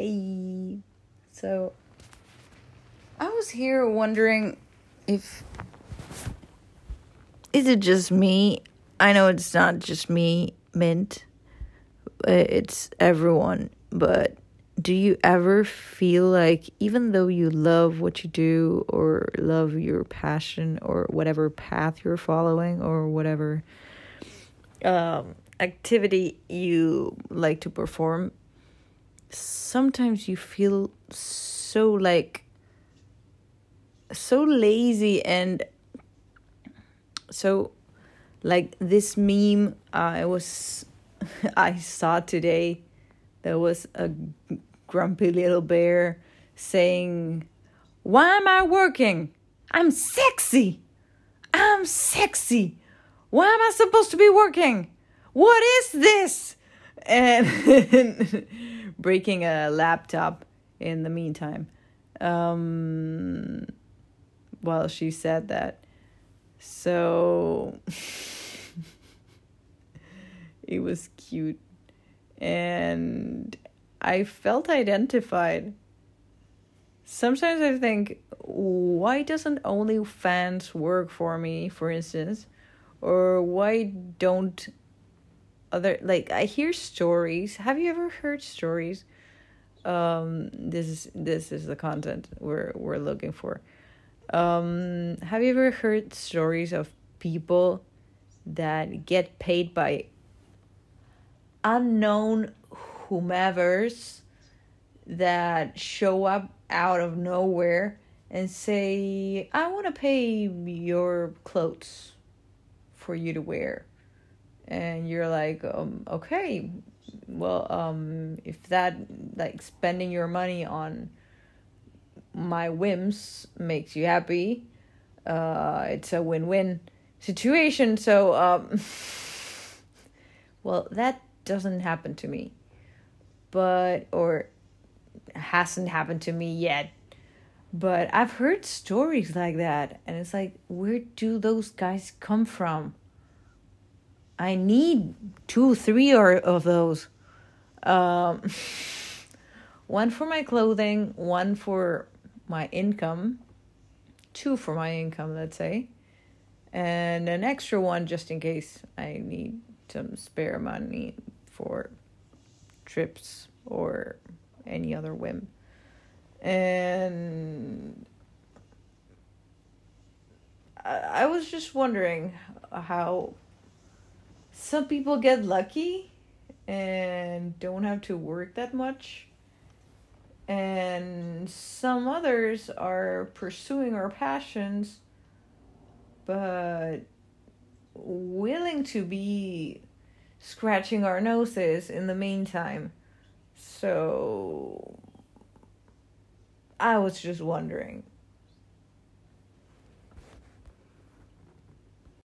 Hey. So I was here wondering if is it just me? I know it's not just me, Mint. It's everyone, but do you ever feel like even though you love what you do or love your passion or whatever path you're following or whatever um, activity you like to perform sometimes you feel so like so lazy and so like this meme uh, I was I saw today there was a grumpy little bear saying why am I working? I'm sexy. I'm sexy. Why am I supposed to be working? What is this? And breaking a laptop in the meantime. Um, well, she said that. So it was cute. And I felt identified. Sometimes I think, why doesn't OnlyFans work for me, for instance? Or why don't other like I hear stories. Have you ever heard stories? Um, this is this is the content we're we're looking for. Um, have you ever heard stories of people that get paid by unknown whomevers that show up out of nowhere and say, I want to pay your clothes for you to wear and you're like um, okay well um, if that like spending your money on my whims makes you happy uh, it's a win-win situation. So um, well that doesn't happen to me. But or hasn't happened to me yet. But i've heard stories like that and it's like where do those guys come from I need two, three or of those. Um, one for my clothing, one for my income, two for my income, let's say, and an extra one just in case I need some spare money for trips or any other whim. And I, I was just wondering how some people get lucky and don't have to work that much. And some others are pursuing our passions but willing to be scratching our noses in the meantime. So i was just wondering